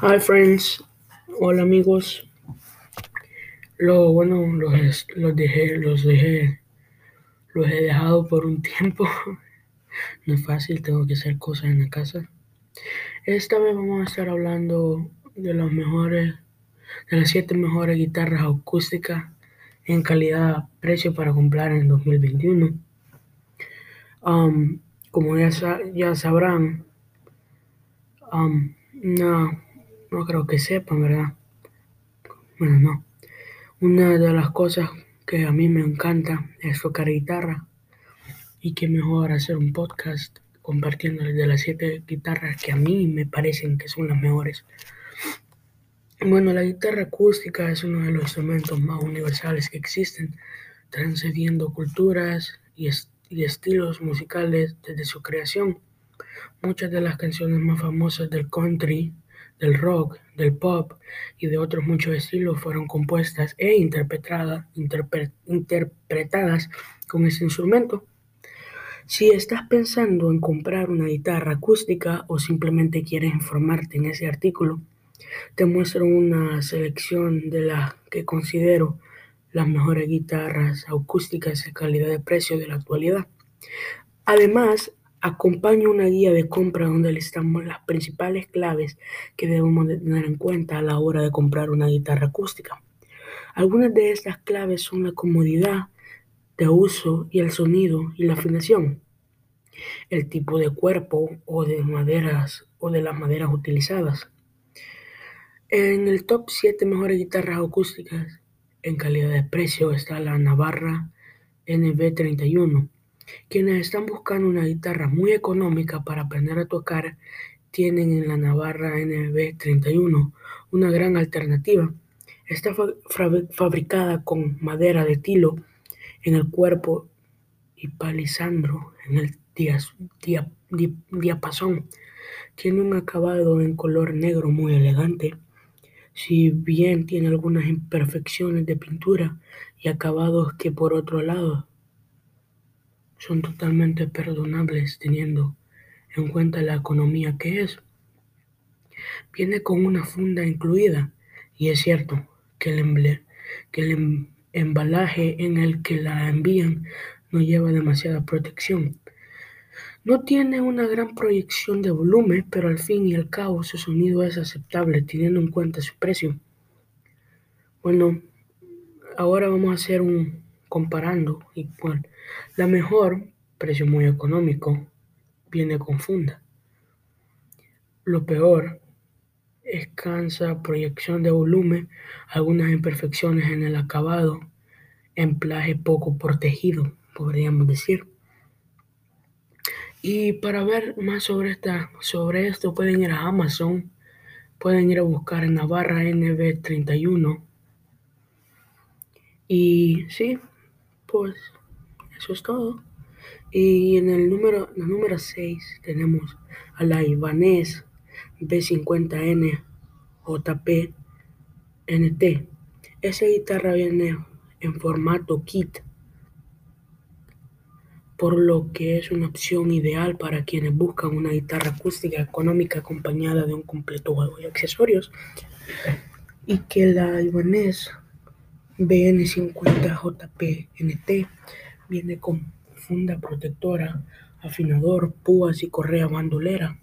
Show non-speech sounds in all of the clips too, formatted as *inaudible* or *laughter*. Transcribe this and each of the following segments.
Hi friends, hola amigos. Lo bueno, los, los dejé, los dejé, los he dejado por un tiempo. *laughs* No es fácil, tengo que hacer cosas en la casa. Esta vez vamos a estar hablando de los mejores, de las siete mejores guitarras acústicas en calidad-precio para comprar en 2021. Um, como ya, ya sabrán, um, no, no creo que sepan, ¿verdad? Bueno, no. Una de las cosas que a mí me encanta es tocar guitarra y qué mejor hacer un podcast compartiendo de las siete guitarras que a mí me parecen que son las mejores. Bueno, la guitarra acústica es uno de los instrumentos más universales que existen, transcediendo culturas y, y estilos musicales desde su creación. Muchas de las canciones más famosas del country, del rock, del pop y de otros muchos estilos fueron compuestas e interpretadas, interpretadas con ese instrumento. Si estás pensando en comprar una guitarra acústica o simplemente quieres informarte en ese artículo, te muestro una selección de las que considero las mejores guitarras acústicas de calidad de precio de la actualidad. Además, acompaño una guía de compra donde listamos las principales claves que debemos de tener en cuenta a la hora de comprar una guitarra acústica. Algunas de estas claves son la comodidad, de uso y el sonido y la afinación, el tipo de cuerpo o de maderas o de las maderas utilizadas. En el top 7 mejores guitarras acústicas en calidad de precio está la Navarra NB31. Quienes están buscando una guitarra muy económica para aprender a tocar tienen en la Navarra NB31 una gran alternativa. Está fabricada con madera de tilo en el cuerpo y palisandro en el diapasón. Tiene un acabado en color negro muy elegante. Si bien tiene algunas imperfecciones de pintura y acabados que por otro lado son totalmente perdonables teniendo en cuenta la economía que es. Viene con una funda incluida y es cierto que el, que el em-, embalaje en el que la envían no lleva demasiada protección. No tiene una gran proyección de volumen, pero al fin y al cabo su sonido es aceptable teniendo en cuenta su precio. Bueno, ahora vamos a hacer un comparando y la mejor, precio muy económico, viene con funda. Lo peor, escasa proyección de volumen, algunas imperfecciones en el acabado, emplaje poco protegido, podríamos decir. Y para ver más sobre, esta, sobre esto pueden ir a Amazon, pueden ir a buscar en Navarra NB31. Y sí, pues eso es todo. Y en el número, la número 6 tenemos a la Ibanez B50N JP NT. Esa guitarra viene en formato kit por lo que es una opción ideal para quienes buscan una guitarra acústica económica acompañada de un completo juego de accesorios. Y que la Ibanez BN50JP-NT viene con funda protectora, afinador, púas y correa bandolera.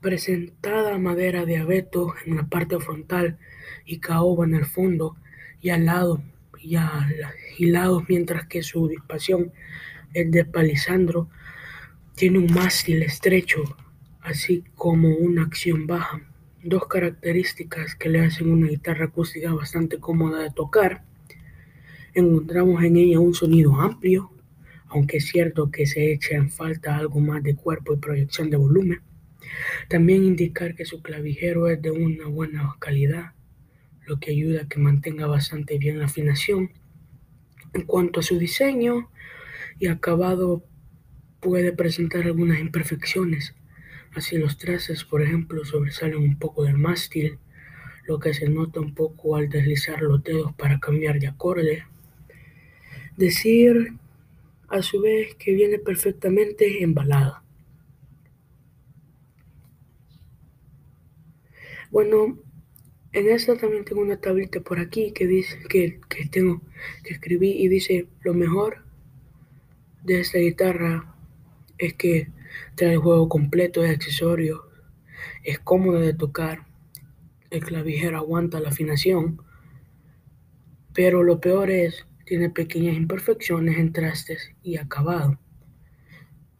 presentada madera de abeto en la parte frontal y caoba en el fondo y al lado y lados, mientras que su dispasión es de palisandro. Tiene un mástil estrecho, así como una acción baja, dos características que le hacen una guitarra acústica bastante cómoda de tocar. Encontramos en ella un sonido amplio, aunque es cierto que se echa en falta algo más de cuerpo y proyección de volumen. También indicar que su clavijero es de una buena calidad lo que ayuda a que mantenga bastante bien la afinación. En cuanto a su diseño y acabado, puede presentar algunas imperfecciones. Así los trazas, por ejemplo, sobresalen un poco del mástil, lo que se nota un poco al deslizar los dedos para cambiar de acorde. Decir a su vez que viene perfectamente embalada. Bueno, en esta también tengo una tablita por aquí que dice que, que tengo que escribí y dice lo mejor de esta guitarra es que trae el juego completo de accesorios, es cómodo de tocar, el clavijero aguanta la afinación, pero lo peor es tiene pequeñas imperfecciones en trastes y acabado.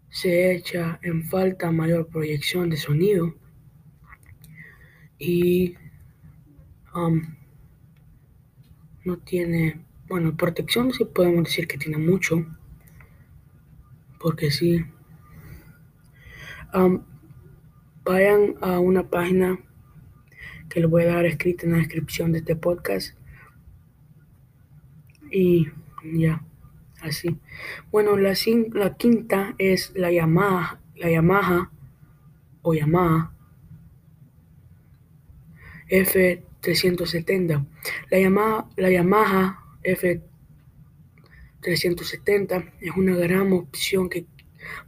Se echa en falta mayor proyección de sonido y um, no tiene, bueno, protección sí podemos decir que tiene mucho, porque sí. Vayan a una página que les voy a dar escrita en la descripción de este podcast y ya, así. Bueno, la, la quinta es la Yamaha, la Yamaha o Yamaha F370. La Yamaha, la Yamaha F370 es una gran opción que,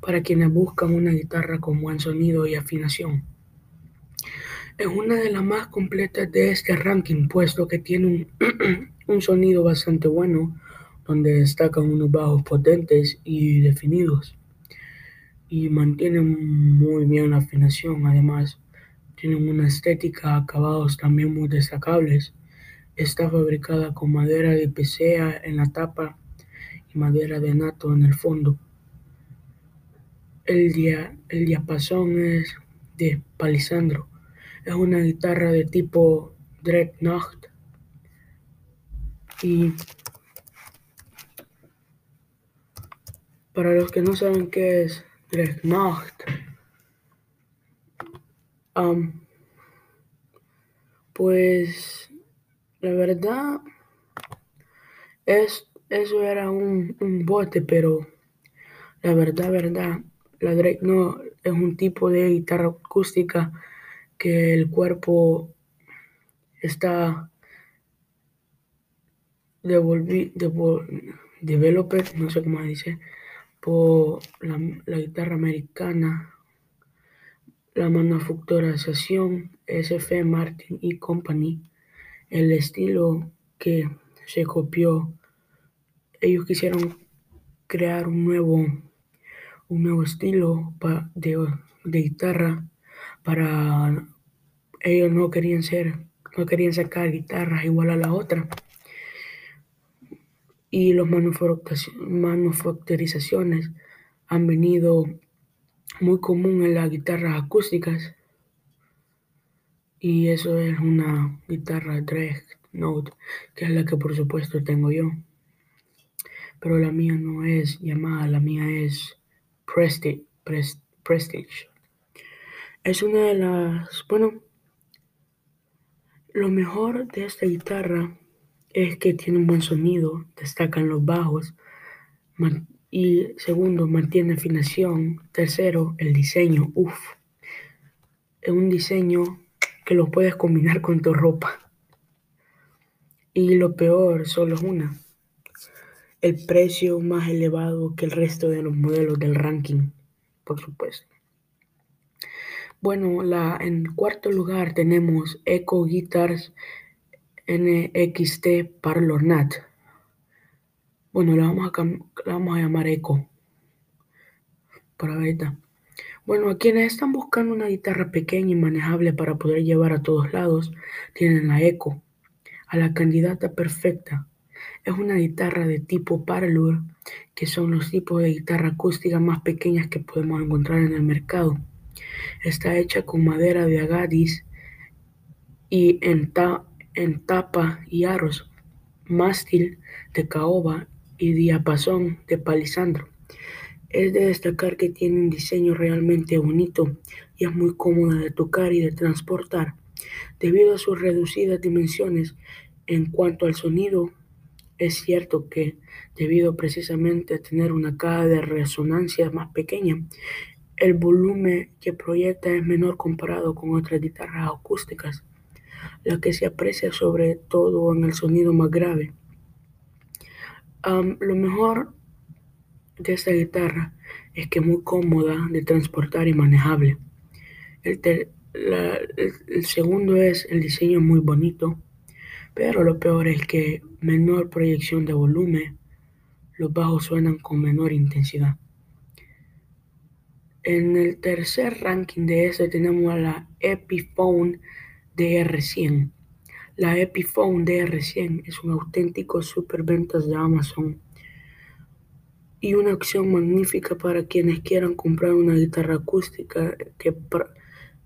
para quienes buscan una guitarra con buen sonido y afinación. Es una de las más completas de este ranking, puesto que tiene *clears throat* un sonido bastante bueno, donde destacan unos bajos potentes y definidos. Y mantienen muy bien la afinación, además tienen una estética, acabados también muy destacables. Está fabricada con madera de pecea en la tapa y madera de nato en el fondo. El, dia, el diapasón es de palisandro. Es una guitarra de tipo Dreadnought y para los que no saben qué es Dreadnought, pues la verdad es, eso era un, un bote, pero la verdad, verdad, la Dreadnought es un tipo de guitarra acústica que el cuerpo está devolví, developer, no sé cómo dice, por la, guitarra americana, la manufacturación SF Martin y Company, el estilo que se copió. Ellos quisieron crear un nuevo, un nuevo estilo de, de guitarra para ellos no querían ser, no querían sacar guitarras igual a la otra. Y las manufacturizaciones han venido muy común en las guitarras acústicas. Y eso es una guitarra Note que es la que por supuesto tengo yo. Pero la mía no es llamada la mía es Prestige, es una de las bueno lo mejor de esta guitarra es que tiene un buen sonido, destacan los bajos. y segundo, mantiene afinación. Tercero, el diseño. Uf, es un diseño que lo puedes combinar con tu ropa. Y lo peor, solo es una. El precio más elevado que el resto de los modelos del ranking, por supuesto. Bueno, la, en cuarto lugar tenemos Eco Guitars NXT Parlor Nat. Bueno, la vamos a, vamos a llamar. Por ahorita. Bueno, a quienes están buscando una guitarra pequeña y manejable para poder llevar a todos lados, tienen la Echo, a la candidata perfecta. Es una guitarra de tipo Parlor, que son los tipos de guitarra acústica más pequeñas que podemos encontrar en el mercado. Está hecha con madera de agadis y en, ta en tapa y aros, mástil de caoba y diapasón de palisandro. Es de destacar que tiene un diseño realmente bonito y es muy cómoda de tocar y de transportar. Debido a sus reducidas dimensiones en cuanto al sonido, es cierto que debido precisamente a tener una caja de resonancia más pequeña, el volumen que proyecta es menor comparado con otras guitarras acústicas la que se aprecia sobre todo en el sonido más grave. lo mejor de esta guitarra es que es muy cómoda de transportar y manejable. El, el segundo es el diseño muy bonito, pero lo peor es que menor proyección de volumen, los bajos suenan con menor intensidad. En el tercer ranking de este tenemos a la Epiphone DR100. La Epiphone DR100 es un auténtico superventas de Amazon y una opción magnífica para quienes quieran comprar una guitarra acústica que,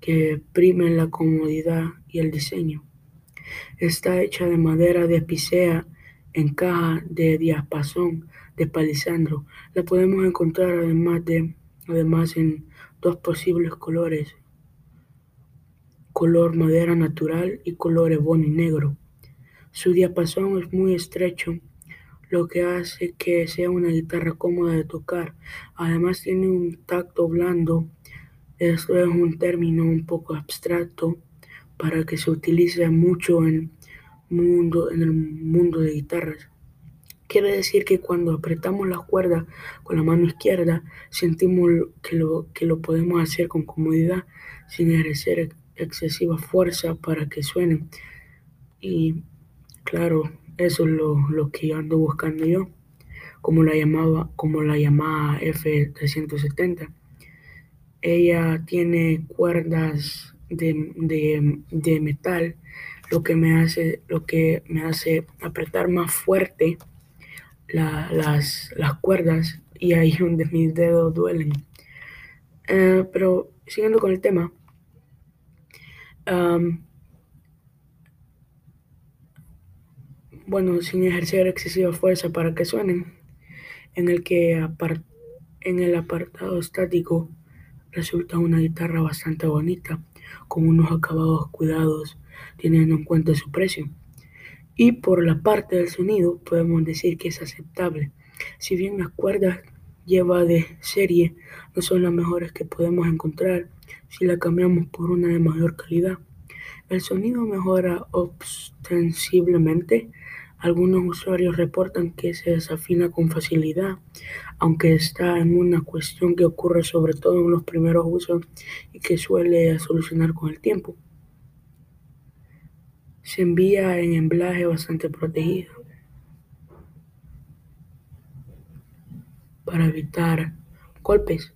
que prime la comodidad y el diseño. Está hecha de madera de picea en caja de diapasón de palisandro. La podemos encontrar además de además en dos posibles colores, color madera natural y color y negro. Su diapasón es muy estrecho, lo que hace que sea una guitarra cómoda de tocar. Además tiene un tacto blando. Esto es un término un poco abstracto para que se utilice mucho en, mundo, en el mundo de guitarras. Quiere decir que cuando apretamos las cuerdas con la mano izquierda, sentimos que lo, que lo podemos hacer con comodidad sin ejercer excesiva fuerza para que suenen. Y claro, eso es lo, que ando buscando yo, como la llamaba, como la llamada F370. Ella tiene cuerdas de, de, de metal, lo que me hace, lo que me hace apretar más fuerte las, las cuerdas y ahí *laughs* donde mis dedos duelen. Eh, pero siguiendo con el tema, bueno, sin ejercer excesiva fuerza para que suenen, en el que en el apartado estático resulta una guitarra bastante bonita, con unos acabados cuidados, teniendo en cuenta su precio. Y por la parte del sonido podemos decir que es aceptable. Si bien las cuerdas lleva de serie no son las mejores que podemos encontrar si la cambiamos por una de mayor calidad. El sonido mejora ostensiblemente. Algunos usuarios reportan que se desafina con facilidad, aunque está en una cuestión que ocurre sobre todo en los primeros usos y que suele solucionar con el tiempo. Se envía en embalaje bastante protegido para evitar golpes.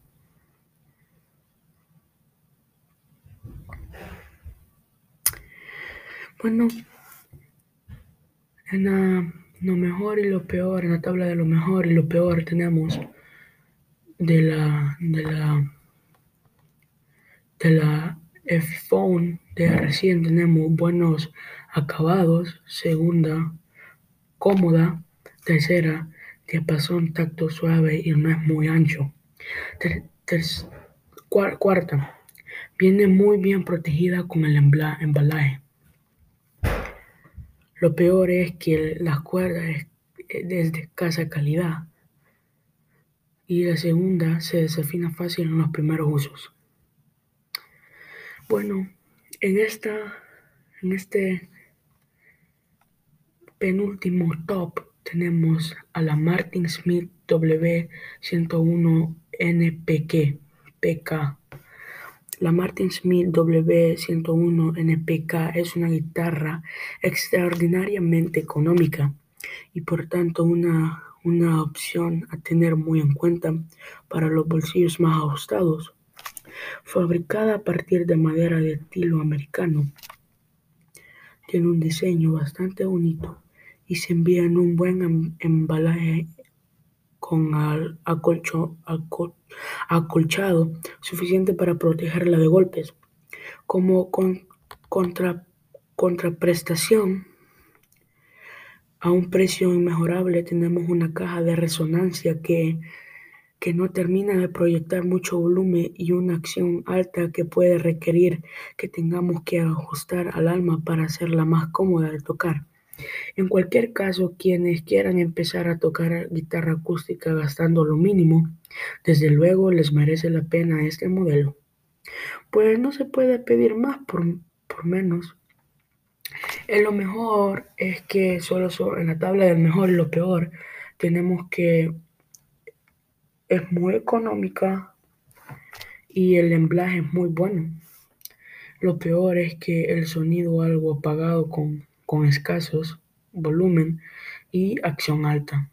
Bueno, en lo mejor y lo peor, en la tabla de lo mejor y lo peor tenemos de la de la de la F-Phone de recién tenemos buenos acabados, segunda, cómoda, tercera, diapasón tacto suave y no es muy ancho. cuarta, viene muy bien protegida con el embalaje. Lo peor es que las cuerdas es de escasa calidad. Y la segunda se desafina fácil en los primeros usos. Bueno, en esta, en este penúltimo top tenemos a la Martin Smith W101 NPK. PK. La Martin Smith W101 NPK es una guitarra extraordinariamente económica y por tanto una, una opción a tener muy en cuenta para los bolsillos más ajustados. Fabricada a partir de madera de estilo americano, tiene un diseño bastante bonito y se envía en un buen em, embalaje con acolchado suficiente para protegerla de golpes. Como contraprestación a un precio inmejorable tenemos una caja de resonancia que, que no termina de proyectar mucho volumen y una acción alta que puede requerir que tengamos que ajustar al alma para hacerla más cómoda de tocar. En cualquier caso, quienes quieran empezar a tocar guitarra acústica gastando lo mínimo, desde luego les merece la pena este modelo. Pues no se puede pedir más por, menos. En lo mejor es que solo en la tabla del mejor y lo peor tenemos que es muy económica y el emblaje es muy bueno. Lo peor es que el sonido algo apagado con, con escasos volumen y acción alta.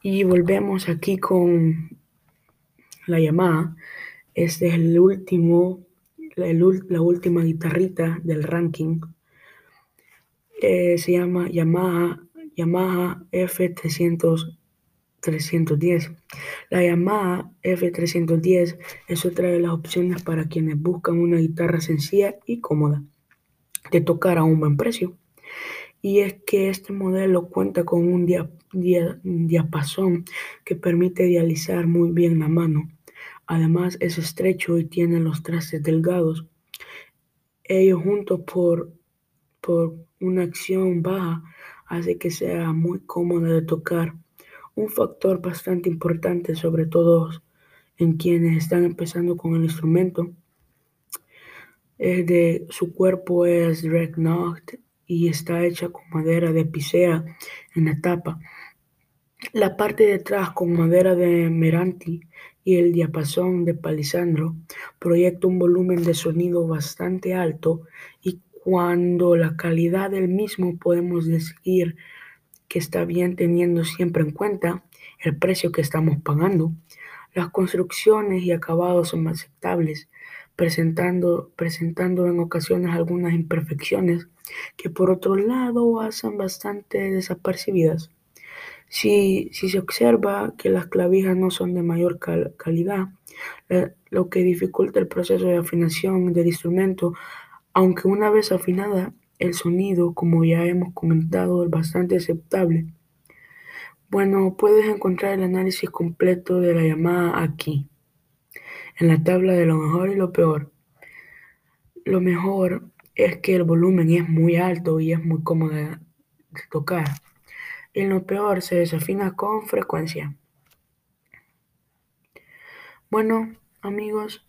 Y volvemos aquí con la llamada. Este es el último, la, última guitarrita del ranking. Eh, se llama Yamaha, Yamaha F300 310. La Yamaha F310 es otra de las opciones para quienes buscan una guitarra sencilla y cómoda de tocar a un buen precio. Y es que este modelo cuenta con un diapasón que permite dializar muy bien la mano. Además es estrecho y tiene los trastes delgados. Ellos juntos por, por una acción baja hace que sea muy cómoda de tocar un factor bastante importante, sobre todo en quienes están empezando con el instrumento. Es de, su cuerpo es Dreadnought y está hecha con madera de picea en la tapa. La parte de atrás con madera de Meranti y el diapasón de palisandro proyecta un volumen de sonido bastante alto y cuando la calidad del mismo podemos decir que está bien teniendo siempre en cuenta el precio que estamos pagando. Las construcciones y acabados son aceptables, presentando, presentando en ocasiones algunas imperfecciones que por otro lado hacen bastante desapercibidas. Si, si se observa que las clavijas no son de mayor calidad, lo que dificulta el proceso de afinación del instrumento, aunque una vez afinada el sonido, como ya hemos comentado, es bastante aceptable. Bueno, puedes encontrar el análisis completo de la llamada aquí, en la tabla de lo mejor y lo peor. Lo mejor es que el volumen es muy alto y es muy cómodo de tocar. Y lo peor se desafina con frecuencia. Bueno, amigos,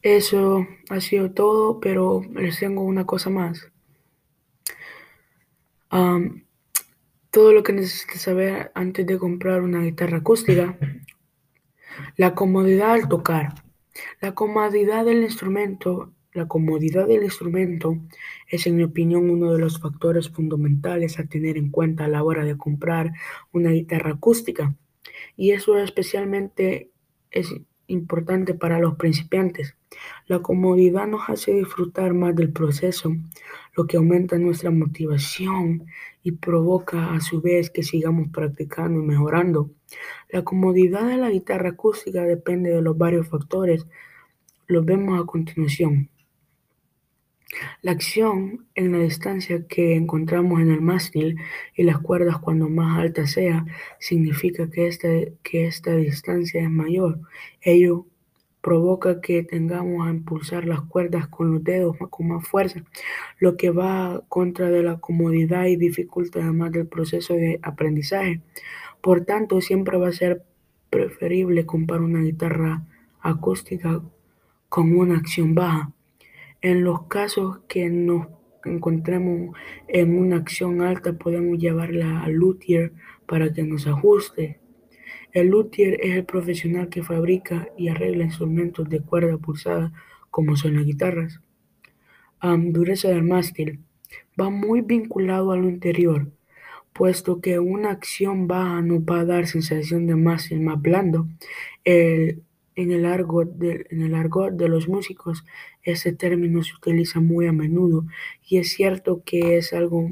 eso ha sido todo, pero les tengo una cosa más. todo lo que necesitas saber antes de comprar una guitarra acústica. La comodidad al tocar. La comodidad del instrumento. La comodidad del instrumento es, en mi opinión, uno de los factores fundamentales a tener en cuenta a la hora de comprar una guitarra acústica. Y eso especialmente es importante para los principiantes. La comodidad nos hace disfrutar más del proceso, lo que aumenta nuestra motivación y provoca a su vez que sigamos practicando y mejorando. La comodidad de la guitarra acústica depende de los varios factores. Los vemos a continuación. La acción en la distancia que encontramos en el mástil y las cuerdas cuando más alta sea, significa que esta, que esta distancia es mayor. Ello provoca que tengamos a impulsar las cuerdas con los dedos con más fuerza, lo que va contra de la comodidad y dificulta además del proceso de aprendizaje. Por tanto, siempre va a ser preferible comprar una guitarra acústica con una acción baja. En los casos que nos encontremos en una acción alta, podemos llevarla al luthier para que nos ajuste. El luthier es el profesional que fabrica y arregla instrumentos de cuerda pulsada como son las guitarras. dureza del mástil va muy vinculado a lo interior, puesto que una acción baja nos va a dar sensación de mástil más blando. En el argot de, en el argot de los músicos, ese término se utiliza muy a menudo y es cierto que es algo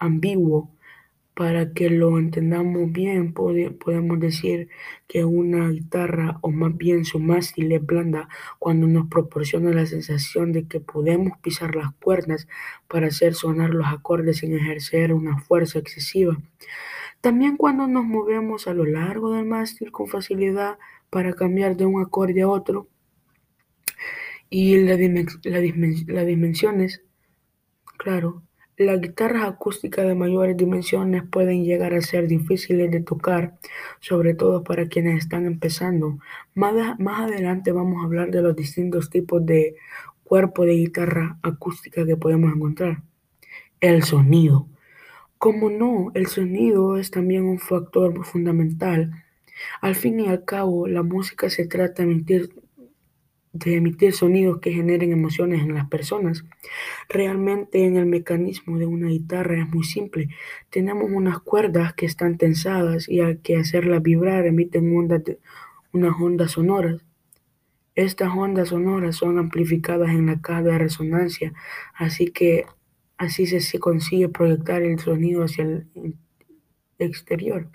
ambiguo. Para que lo entendamos bien, podemos decir que una guitarra, o más bien su mástil, es blanda cuando nos proporciona la sensación de que podemos pisar las cuerdas para hacer sonar los acordes sin ejercer una fuerza excesiva. También cuando nos movemos a lo largo del mástil con facilidad, para cambiar de un acorde a otro y las dimensiones, claro, las guitarras acústicas de mayores dimensiones pueden llegar a ser difíciles de tocar, sobre todo para quienes están empezando. Más, más adelante vamos a hablar de los distintos tipos de cuerpo de guitarra acústica que podemos encontrar. El sonido. Como no, el sonido es también un factor fundamental al fin y al cabo, la música se trata de emitir sonidos que generen emociones en las personas. Realmente en el mecanismo de una guitarra es muy simple. Tenemos unas cuerdas que están tensadas y al que hacerlas vibrar emiten ondas unas ondas sonoras. Estas ondas sonoras son amplificadas en la caja de resonancia, así que así se consigue proyectar el sonido hacia el exterior.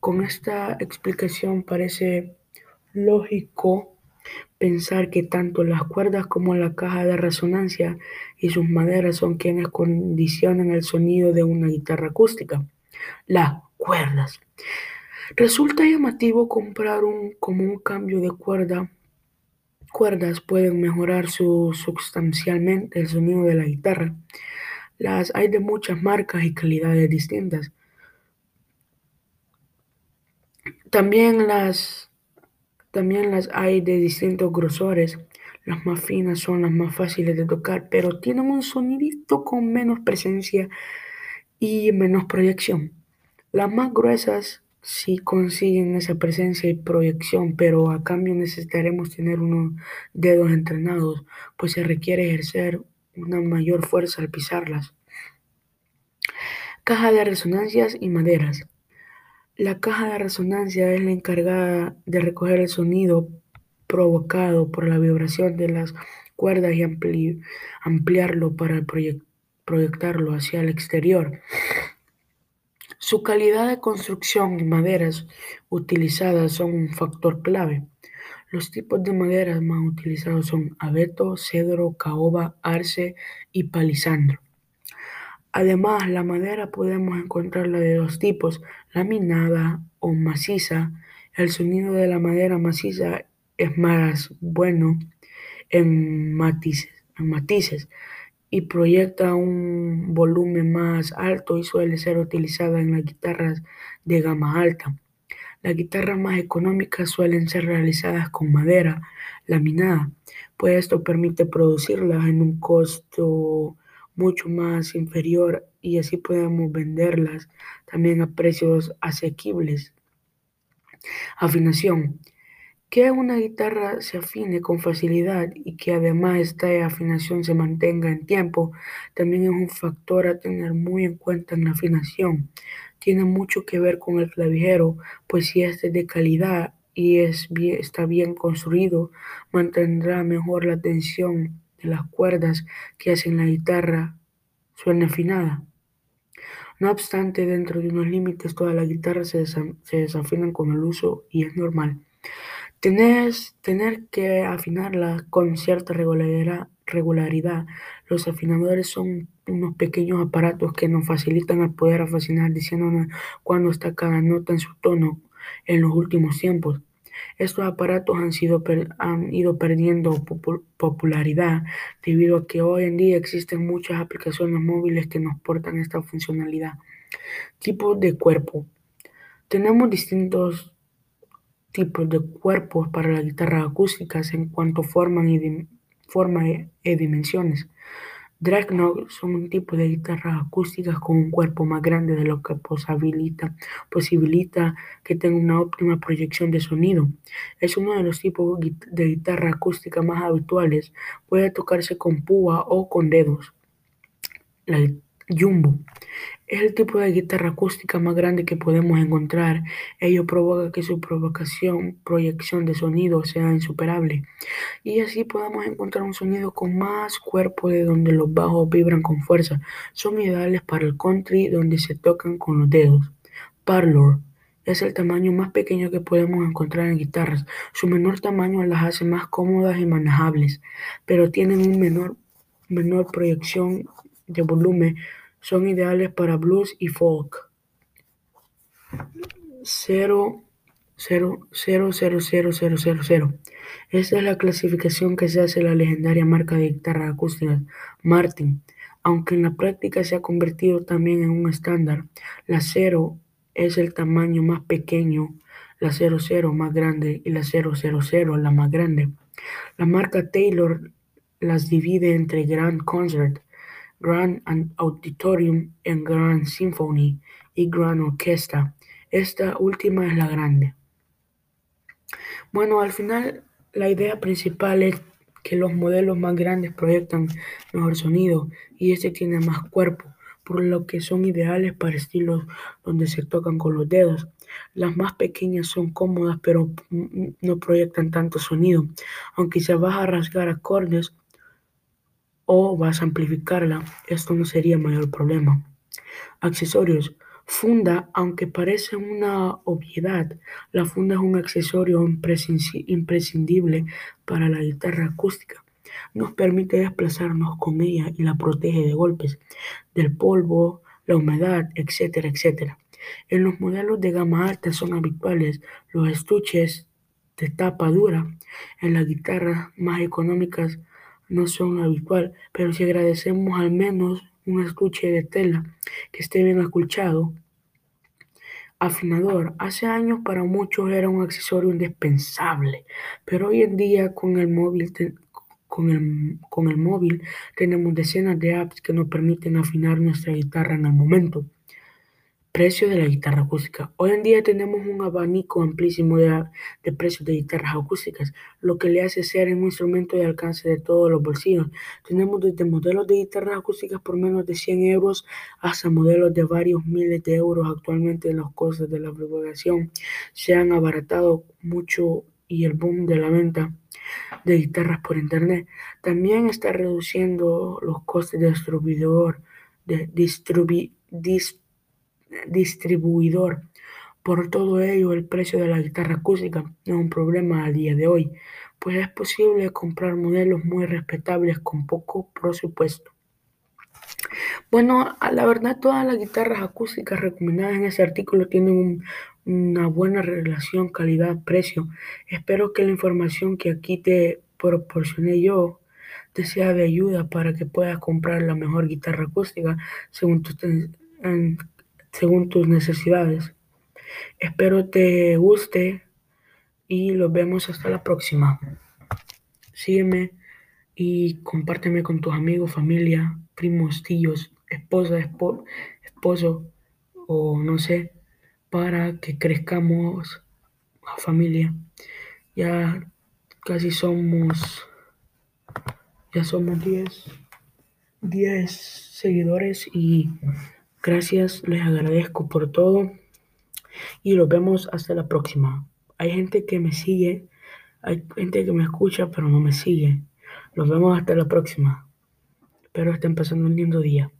Con esta explicación parece lógico pensar que tanto las cuerdas como la caja de resonancia y sus maderas son quienes condicionan el sonido de una guitarra acústica. Las cuerdas. Resulta llamativo comprar un, como un cambio de cuerda. Cuerdas pueden mejorar sustancialmente el sonido de la guitarra. Las hay de muchas marcas y calidades distintas. También las, también las hay de distintos grosores. Las más finas son las más fáciles de tocar, pero tienen un sonidito con menos presencia y menos proyección. Las más gruesas sí consiguen esa presencia y proyección, pero a cambio necesitaremos tener unos dedos entrenados, pues se requiere ejercer una mayor fuerza al pisarlas. Caja de resonancias y maderas. La caja de resonancia es la encargada de recoger el sonido provocado por la vibración de las cuerdas y ampliarlo para proyectarlo hacia el exterior. Su calidad de construcción y maderas utilizadas son un factor clave. Los tipos de maderas más utilizados son abeto, cedro, caoba, arce y palisandro. Además, la madera podemos encontrarla de dos tipos, laminada o maciza. El sonido de la madera maciza es más bueno en matices, y proyecta un volumen más alto y suele ser utilizada en las guitarras de gama alta. Las guitarras más económicas suelen ser realizadas con madera laminada, pues esto permite producirlas en un costo mucho más inferior y así podemos venderlas también a precios asequibles. Afinación. Que una guitarra se afine con facilidad y que además esta afinación se mantenga en tiempo también es un factor a tener muy en cuenta en la afinación. Tiene mucho que ver con el clavijero, pues si este es de calidad y es está bien construido, mantendrá mejor la tensión de las cuerdas que hacen la guitarra suene afinada. No obstante, dentro de unos límites, todas las guitarras se, desafinan con el uso y es normal. Tener, que afinarla con cierta regularidad, regularidad. Los afinadores son unos pequeños aparatos que nos facilitan el poder afinar diciéndonos cuándo está cada nota en su tono en los últimos tiempos. Estos aparatos han, ido perdiendo popularidad debido a que hoy en día existen muchas aplicaciones móviles que nos portan esta funcionalidad. Tipos de cuerpo. Tenemos distintos tipos de cuerpos para las guitarras acústicas en cuanto a forma y, forma y dimensiones. Dreadnought son un tipo de guitarras acústicas con un cuerpo más grande de lo que posibilita, que tenga una óptima proyección de sonido. Es uno de los tipos de guitarra acústica más habituales. Puede tocarse con púa o con dedos. Jumbo es el tipo de guitarra acústica más grande que podemos encontrar. Ello provoca que su provocación, proyección de sonido sea insuperable y así podamos encontrar un sonido con más cuerpo de donde los bajos vibran con fuerza. Son ideales para el country donde se tocan con los dedos. Parlor es el tamaño más pequeño que podemos encontrar en guitarras. Su menor tamaño las hace más cómodas y manejables, pero tienen un menor, menor proyección de volumen son ideales para blues y folk. 0, 0, 0, 0, 0, 0, 0, 0. Esta es la clasificación que se hace la legendaria marca de guitarra acústica Martin, aunque en la práctica se ha convertido también en un estándar. La 0 es el tamaño más pequeño, la 00 más grande y la 000 la más grande. La marca Taylor las divide entre Grand Concert, Grand Auditorium en Grand Symphony y Grand Orquesta. Esta última es la grande. Bueno, al final La idea principal es que los modelos más grandes proyectan mejor sonido y este tiene más cuerpo, por lo que son ideales para estilos donde se tocan con los dedos. Las más pequeñas son cómodas pero no proyectan tanto sonido, aunque se vas a rasgar acordes o vas a amplificarla, esto no sería mayor problema. Accesorios. Funda, aunque parece una obviedad, la funda es un accesorio imprescindible para la guitarra acústica. Nos permite desplazarnos con ella y la protege de golpes, del polvo, la humedad, etcétera, etcétera. En los modelos de gama alta son habituales los estuches de tapa dura. En las guitarras más económicas no son habitual, pero si agradecemos al menos un estuche de tela que esté bien acolchado. Afinador. Hace años para muchos era un accesorio indispensable, pero hoy en día con el móvil con el, con el móvil tenemos decenas de apps que nos permiten afinar nuestra guitarra en el momento. Precio de la guitarra acústica. Hoy en día tenemos un abanico amplísimo de, de, precios de guitarras acústicas, lo que le hace ser un instrumento de alcance de todos los bolsillos. Tenemos desde modelos de guitarras acústicas por menos de 100 euros hasta modelos de varios miles de euros. Actualmente los costos de la propagación se han abaratado mucho y el boom de la venta de guitarras por internet también está reduciendo los costes de distribuidor, de distribu, dis, distribuidor. Por todo ello, el precio de la guitarra acústica no es un problema a día de hoy, pues es posible comprar modelos muy respetables con poco presupuesto. Bueno, la verdad todas las guitarras acústicas recomendadas en ese artículo tienen una buena relación calidad-precio. Espero que la información que aquí te proporcioné yo te sea de ayuda para que puedas comprar la mejor guitarra acústica según tus según tus necesidades. Espero te guste y los vemos hasta la próxima. Sígueme y compárteme con tus amigos, familia, primos, tíos, esposa, esposo o no sé, para que crezcamos a familia. Ya casi somos, ya somos 10, 10 seguidores y Gracias, les agradezco por todo y los vemos hasta la próxima. Hay gente que me sigue, hay gente que me escucha, pero no me sigue. Los vemos hasta la próxima. Espero estén pasando un lindo día.